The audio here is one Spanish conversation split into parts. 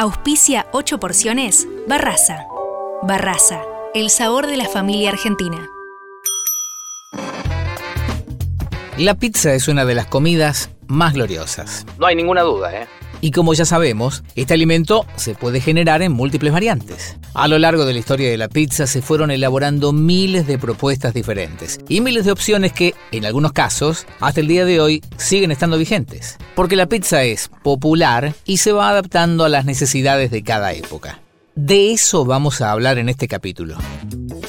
Auspicia 8 porciones Barraza. Barraza, el sabor de la familia argentina. La pizza es una de las comidas más gloriosas. No hay ninguna duda, ¿eh? Y como ya sabemos, este alimento se puede generar en múltiples variantes. A lo largo de la historia de la pizza se fueron elaborando miles de propuestas diferentes y miles de opciones que, en algunos casos, hasta el día de hoy siguen estando vigentes. Porque la pizza es popular y se va adaptando a las necesidades de cada época. De eso vamos a hablar en este capítulo.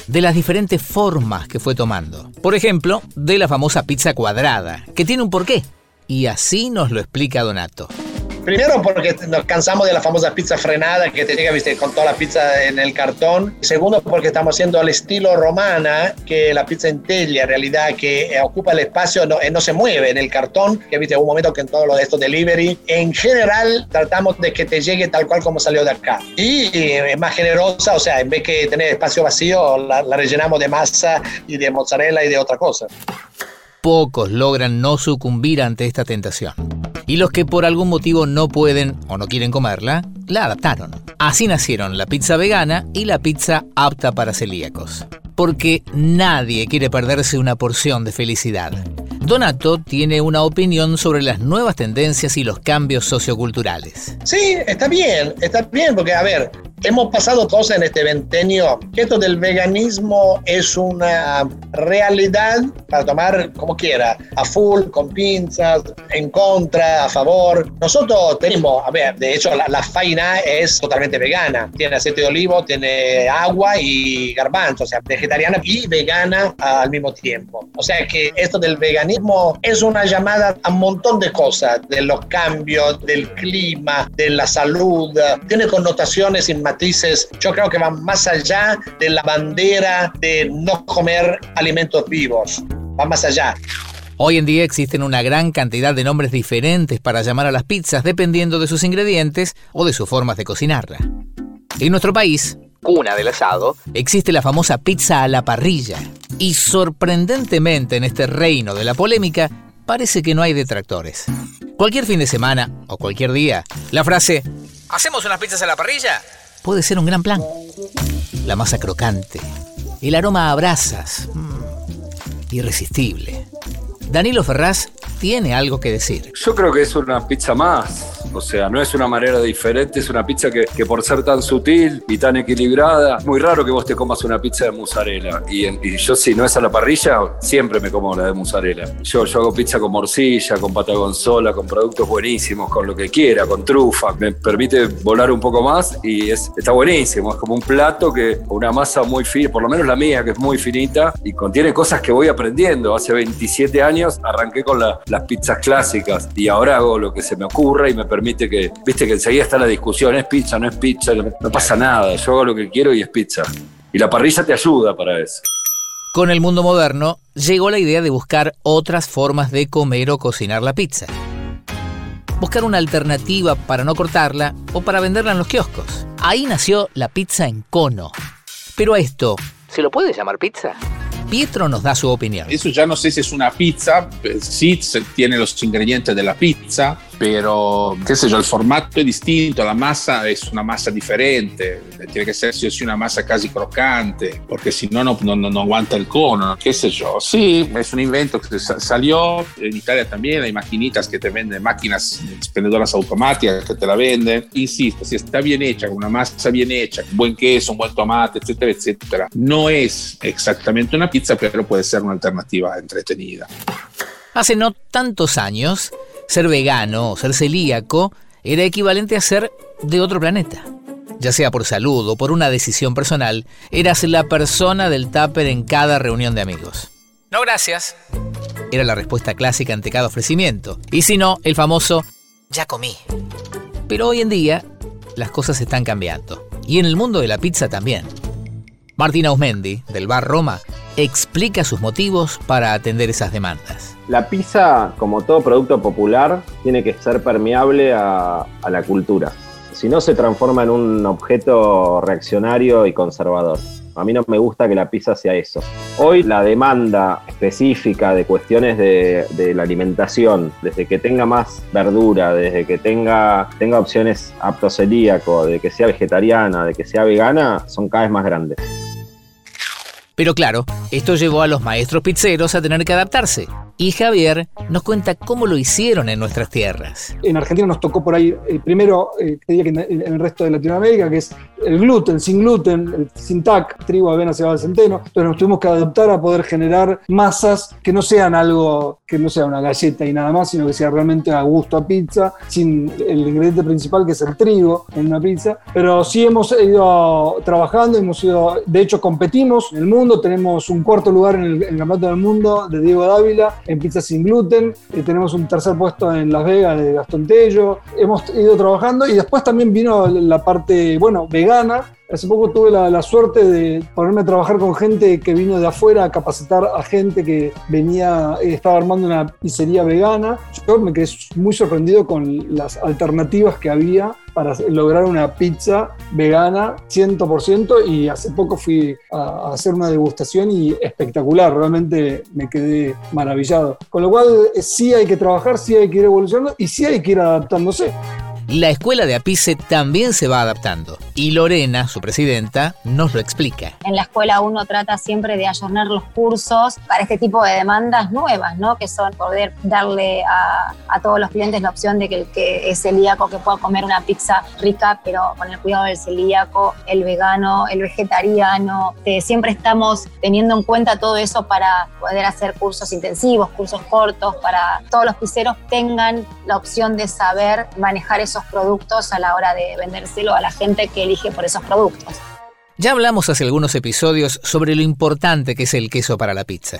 De las diferentes formas que fue tomando. Por ejemplo, de la famosa pizza cuadrada, que tiene un porqué. Y así nos lo explica Donato. Primero porque nos cansamos de la famosa pizza frenada que te llega, viste, con toda la pizza en el cartón. Segundo porque estamos haciendo al estilo romana, que la pizza en teglia, en realidad, que ocupa el espacio, no, eh, no se mueve en el cartón, que viste, un momento que en todo lo de estos delivery, en general tratamos de que te llegue tal cual como salió de acá. Y es más generosa, o sea, en vez que tener espacio vacío, la, la rellenamos de masa y de mozzarella y de otra cosa. Pocos logran no sucumbir ante esta tentación y los que por algún motivo no pueden o no quieren comerla, la adaptaron. Así nacieron la pizza vegana y la pizza apta para celíacos. Porque nadie quiere perderse una porción de felicidad. Donato tiene una opinión sobre las nuevas tendencias y los cambios socioculturales. Sí, está bien, está bien, porque a ver, hemos pasado cosas en este ventenio, esto del veganismo es una realidad para tomar como quiera, a full, con pinzas, en contra, a favor. Nosotros tenemos, a ver, de hecho la, la faina es totalmente vegana, tiene aceite de olivo, tiene agua y garbanzo, o sea, vegetariana y vegana al mismo tiempo. O sea que esto del veganismo es una llamada a un montón de cosas, de los cambios, del clima, de la salud, tiene connotaciones y yo creo que van más allá de la bandera de no comer alimentos vivos, va más allá. Hoy en día existen una gran cantidad de nombres diferentes para llamar a las pizzas dependiendo de sus ingredientes o de sus formas de cocinarla. En nuestro país, Cuna del asado. existe la famosa pizza a la parrilla. Y sorprendentemente en este reino de la polémica, parece que no hay detractores. Cualquier fin de semana o cualquier día, la frase ¿Hacemos unas pizzas a la parrilla? Puede ser un gran plan. La masa crocante, el aroma a brasas, mm, irresistible. Danilo Ferraz tiene algo que decir. Yo creo que es una pizza más. O sea, no es una manera diferente, es una pizza que, que por ser tan sutil y tan equilibrada, es muy raro que vos te comas una pizza de mozzarella. Y, yo si no es a la parrilla, siempre me como la de mozzarella. Yo, yo hago pizza con morcilla, con pata gonzola, con productos buenísimos, con lo que quiera, con trufa. Me permite volar un poco más y es, está buenísimo. Es como un plato que una masa muy fina, por lo menos la mía, que es muy finita y contiene cosas que voy aprendiendo. Hace 27 años arranqué con la- las pizzas clásicas y ahora hago lo que se me ocurra y me permite que, viste que enseguida está la discusión, es pizza, no es pizza, no, pasa nada, yo hago lo que quiero y es pizza. Y la parrilla te ayuda para eso. Con el mundo moderno, llegó la idea de buscar otras formas de comer o cocinar la pizza. Buscar una alternativa para no cortarla o para venderla en los kioscos. Ahí nació la pizza en cono. Pero a esto, ¿Se lo puede llamar pizza? Pietro nos da su opinión. Eso ya no sé si es una pizza, sí tiene los ingredientes de la pizza, pero qué sé yo, el formato es distinto, la masa es una masa diferente, tiene o sí una masa casi crocante, porque si no, no, no, no aguanta el cono, qué sé yo. Sí, es un invento que sa- salió, en Italia también hay maquinitas que te venden, máquinas expendedoras automáticas que te la venden. Insisto, si está bien hecha, con una masa bien hecha, buen queso, un buen tomate, etcétera, etcétera, no es exactamente una pizza, pero puede ser una alternativa entretenida. Hace no tantos años, ser vegano o ser celíaco era equivalente a ser de otro planeta. Ya sea por salud o por una decisión personal, eras la persona del tupper en cada reunión de amigos. No, gracias. Era la respuesta clásica ante cada ofrecimiento. Y si no, el famoso ya comí. Pero hoy en día, las cosas están cambiando. Y en el mundo de la pizza también. Martina Ausmendi, del bar Roma, explica sus motivos para atender esas demandas. La pizza, como todo producto popular, tiene que ser permeable a, la cultura. Si no, se transforma en un objeto reaccionario y conservador. A mí no me gusta que la pizza sea eso. Hoy la demanda específica de cuestiones de, de la alimentación, desde que tenga más verdura, desde que tenga, tenga opciones apto celíaco, de que sea vegetariana, de que sea vegana, son cada vez más grandes. Pero claro, esto llevó a los maestros pizzeros a tener que adaptarse. Y Javier nos cuenta cómo lo hicieron en nuestras tierras. En Argentina nos tocó por ahí, eh, primero, eh, que en, el resto de Latinoamérica, que es el gluten, sin gluten, sin TAC, trigo, avena, cebada, centeno. Entonces nos tuvimos que adaptar a poder generar masas que no sean algo, que no sea una galleta y nada más, sino que sea realmente a gusto a pizza, sin el ingrediente principal que es el trigo en una pizza. Pero sí hemos ido trabajando, hemos ido, de hecho competimos en el mundo, tenemos un cuarto lugar en el Campeonato del Mundo de Diego Dávila en pizza sin gluten, eh, tenemos un tercer puesto en Las Vegas de Gastón Tello, hemos ido trabajando y después también vino la parte, bueno, vegana. Hace poco tuve la, suerte de ponerme a trabajar con gente que vino de afuera a capacitar a gente que venía, eh, estaba armando una pizzería vegana. Yo me quedé muy sorprendido con las alternativas que había para lograr una pizza vegana 100% y hace poco fui a, hacer una degustación y espectacular, realmente me quedé maravillado. Con lo cual sí hay que trabajar, sí hay que ir evolucionando y sí hay que ir adaptándose. La escuela de Apice también se va adaptando y Lorena, su presidenta, nos lo explica. En la escuela uno trata siempre de ayornar los cursos para este tipo de demandas nuevas, ¿no? que son poder darle a, todos los clientes la opción de que el que es celíaco que pueda comer una pizza rica, pero con el cuidado del celíaco, el vegano, el vegetariano. Eh, siempre estamos teniendo en cuenta todo eso para poder hacer cursos intensivos, cursos cortos, para todos los pizzeros tengan la opción de saber manejar productos a la hora de vendérselo a la gente que elige por esos productos. Ya hablamos hace algunos episodios sobre lo importante que es el queso para la pizza.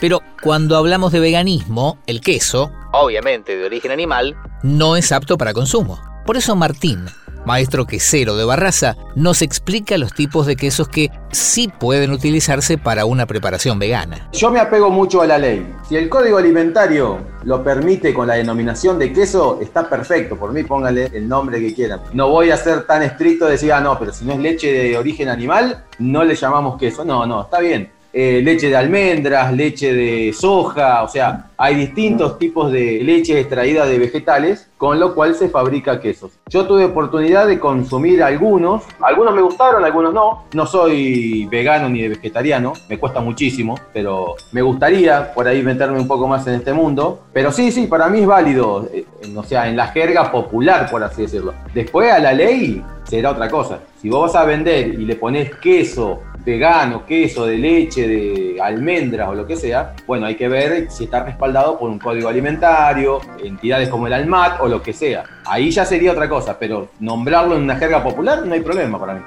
Pero cuando hablamos de veganismo, el queso, obviamente de origen animal, no es apto para consumo. Por eso Martín, maestro quesero de Barraza, nos explica los tipos de quesos que sí pueden utilizarse para una preparación vegana. Yo me apego mucho a la ley. Si el código alimentario lo permite con la denominación de queso, está perfecto. Por mí póngale el nombre que quieran. No voy a ser tan estricto de decir, ah, no, pero si no es leche de origen animal, no le llamamos queso. No, no, está bien. Eh, leche de almendras, leche de soja, o sea, hay distintos tipos de leche extraída de vegetales, con lo cual se fabrica quesos. Yo tuve oportunidad de consumir algunos, algunos me gustaron, algunos no. No soy vegano ni vegetariano, me cuesta muchísimo, pero me gustaría por ahí meterme un poco más en este mundo. Pero sí, sí, para mí es válido, eh, o sea, en la jerga popular, por así decirlo. Después a la ley será otra cosa. Si vos vas a vender y le pones queso vegano, queso de leche, de almendras o lo que sea, bueno, hay que ver si está respaldado por un código alimentario, entidades como el ALMAT o lo que sea. Ahí ya sería otra cosa, pero nombrarlo en una jerga popular no hay problema para mí.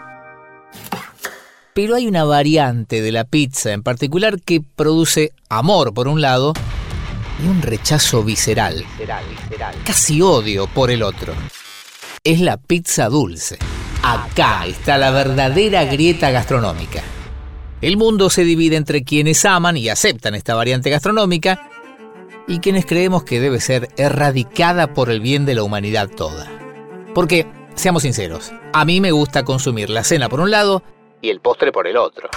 Pero hay una variante de la pizza en particular que produce amor por un lado y un rechazo visceral, casi odio por el otro. Es la pizza dulce. Acá está la verdadera grieta gastronómica. El mundo se divide entre quienes aman y aceptan esta variante gastronómica y quienes creemos que debe ser erradicada por el bien de la humanidad toda. Porque, seamos sinceros, a mí me gusta consumir la cena por un lado y el postre por el otro.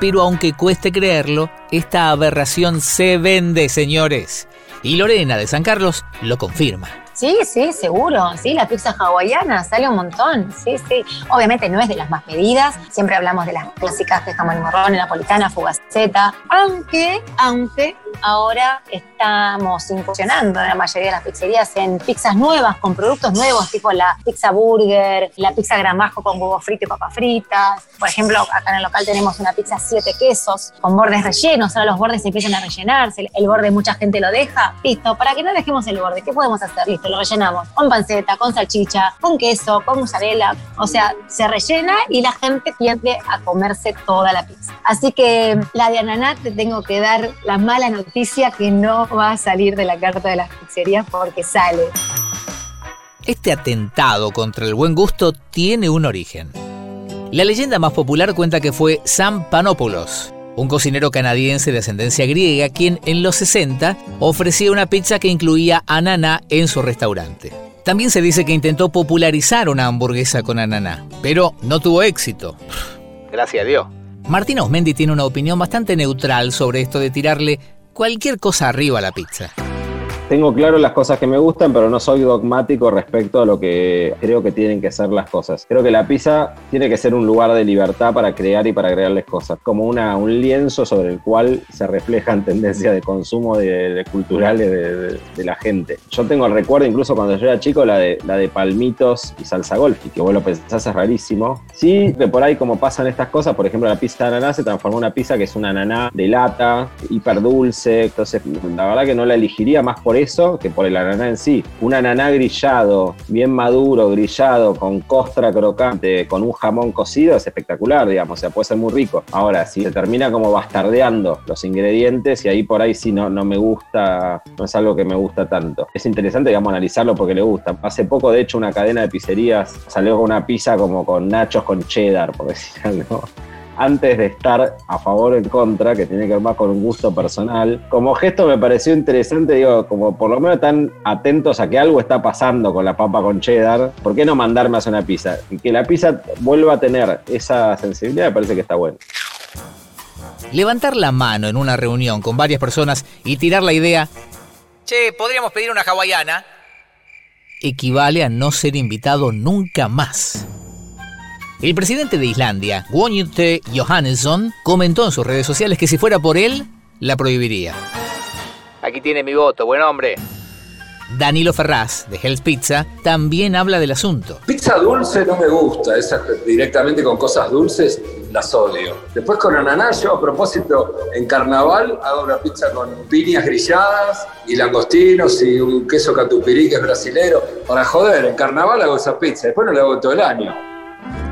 Pero aunque cueste creerlo, esta aberración se vende, señores. Y Lorena de San Carlos lo confirma. Sí, sí, seguro. Sí, la pizza hawaiana sale un montón. Sí, sí. Obviamente no es de las más pedidas. Siempre hablamos de las clásicas de jamón y morrón, napolitana, fugaceta. Aunque, aunque ahora estamos incursionando en la mayoría de las pizzerías en pizzas nuevas, con productos nuevos, tipo la pizza burger, la pizza gramajo con huevo frito y papas fritas. Por ejemplo, acá en el local tenemos una pizza siete quesos con bordes rellenos. Ahora los bordes se empiezan a rellenarse. El borde mucha gente lo deja. Listo, para que no dejemos el borde, ¿qué podemos hacer? Listo lo rellenamos con panceta, con salchicha, con queso, con mozzarella. O sea, se rellena y la gente tiende a comerse toda la pizza. Así que la de ananá te tengo que dar la mala noticia que no va a salir de la carta de las pizzerías porque sale. Este atentado contra el buen gusto tiene un origen. La leyenda más popular cuenta que fue Sam Panopoulos, un cocinero canadiense de ascendencia griega, quien en los 60 ofrecía una pizza que incluía ananá en su restaurante. También se dice que intentó popularizar una hamburguesa con ananá, pero no tuvo éxito. Gracias a Dios. Martín Osmendi tiene una opinión bastante neutral sobre esto de tirarle cualquier cosa arriba a la pizza. Tengo claro las cosas que me gustan, pero no soy dogmático respecto a lo que creo que tienen que ser las cosas. Creo que la pizza tiene que ser un lugar de libertad para crear y para agregarles cosas, como una, un lienzo sobre el cual se reflejan tendencias de consumo de, culturales de, de, la gente. Yo tengo el recuerdo, incluso cuando yo era chico, la de, la de palmitos y salsa golf, que vos lo pensás es rarísimo. Sí, que por ahí como pasan estas cosas, por ejemplo, la pizza de ananá se transformó en una pizza que es una ananá de lata, hiper dulce, entonces la verdad que no la elegiría más por eso que por el ananá en sí. Un ananá grillado, bien maduro, grillado, con costra crocante, con un jamón cocido, es espectacular, digamos, o sea, puede ser muy rico. Ahora, si se termina como bastardeando los ingredientes y ahí por ahí sí no, no me gusta, no es algo que me gusta tanto. Es interesante, digamos, analizarlo porque le gusta. Hace poco, de hecho, una cadena de pizzerías salió con una pizza como con nachos con cheddar, por decir algo antes de estar a favor o en contra, que tiene que ver más con un gusto personal. Como gesto me pareció interesante, digo, como por lo menos están atentos a que algo está pasando con la papa con cheddar, ¿por qué no mandarme a hacer una pizza? Y que la pizza vuelva a tener esa sensibilidad me parece que está bueno. Levantar la mano en una reunión con varias personas y tirar la idea, che, podríamos pedir una hawaiana, equivale a no ser invitado nunca más. El presidente de Islandia, Guðmundur Johannesson, comentó en sus redes sociales que si fuera por él, la prohibiría. Aquí tiene mi voto, buen hombre. Danilo Ferraz, de Hell's Pizza, también habla del asunto. Pizza dulce no me gusta, esa directamente con cosas dulces las odio. Después con ananá, yo a propósito, en carnaval hago una pizza con piñas grilladas y langostinos y un queso catupirí que es brasilero. Para joder, en carnaval hago esa pizza, después no la hago todo el año.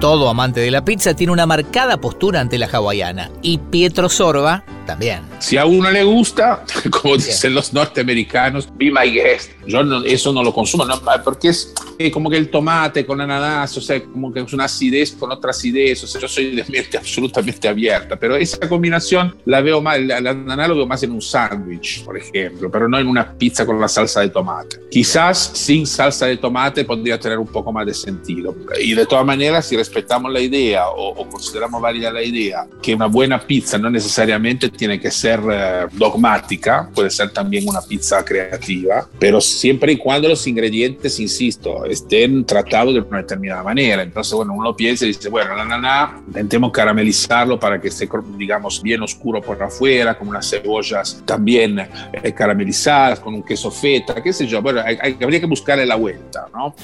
Todo amante de la pizza tiene una marcada postura ante la hawaiana. Y Pietro Sorba también. Si a uno le gusta, como dicen los norteamericanos, be my guest. Yo eso no lo consumo, porque es eh, como que el tomate con ananas, o sea, como que es una acidez con otra acidez, o sea, yo soy de mente absolutamente abierta, pero esa combinación la veo más, el ananá lo veo más en un sándwich, por ejemplo, pero no en una pizza con la salsa de tomate. Quizás sin salsa de tomate podría tener un poco más de sentido. Y de todas maneras, si respetamos la idea o, o consideramos válida la idea que una buena pizza no necesariamente tiene que ser eh, dogmática, puede ser también una pizza creativa, pero siempre y cuando los ingredientes, insisto, estén tratados de una determinada manera. Entonces, bueno, uno piensa y dice, bueno, la nana, intentemos caramelizarlo para que esté, digamos, bien oscuro por afuera, con unas cebollas también eh, caramelizadas, con un queso feta, qué sé yo. Bueno, hay, hay, habría que buscarle la vuelta, ¿no?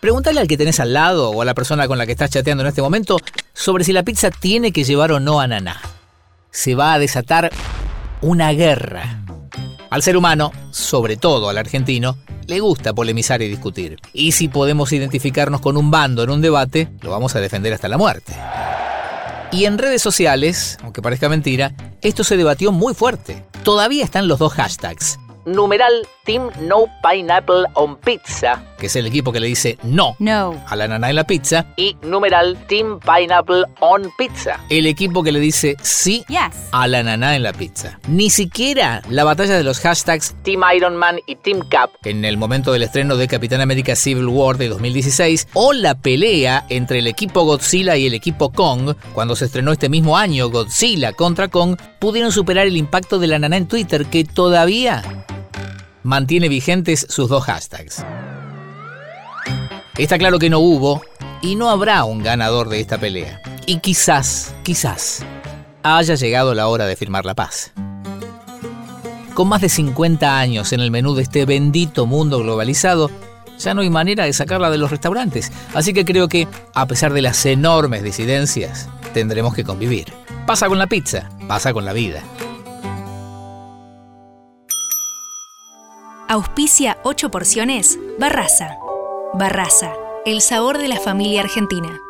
Pregúntale al que tenés al lado o a la persona con la que estás chateando en este momento sobre si la pizza tiene que llevar o no ananá. Se va a desatar una guerra. Al ser humano, sobre todo al argentino, le gusta polemizar y discutir. Y si podemos identificarnos con un bando en un debate, lo vamos a defender hasta la muerte. Y en redes sociales, aunque parezca mentira, esto se debatió muy fuerte. Todavía están los dos hashtags. Numeral Team No Pineapple on Pizza. Que es el equipo que le dice no, No. a la nana en la pizza. Y numeral Team Pineapple on Pizza. El equipo que le dice sí Yes. a la naná en la pizza. Ni siquiera la batalla de los hashtags Team Iron Man y Team Cap. en el momento del estreno de Capitán América Civil War de 2016 o la pelea entre el equipo Godzilla y el equipo Kong cuando se estrenó este mismo año Godzilla contra Kong pudieron superar el impacto de la naná en Twitter que todavía mantiene vigentes sus dos hashtags. Está claro que no hubo y no habrá un ganador de esta pelea. Y quizás, quizás, haya llegado la hora de firmar la paz. Con más de 50 años en el menú de este bendito mundo globalizado, ya no hay manera de sacarla de los restaurantes. Así que creo que, a pesar de las enormes disidencias, tendremos que convivir. Pasa con la pizza, pasa con la vida. Auspicia 8 porciones Barraza. Barraza, el sabor de la familia argentina.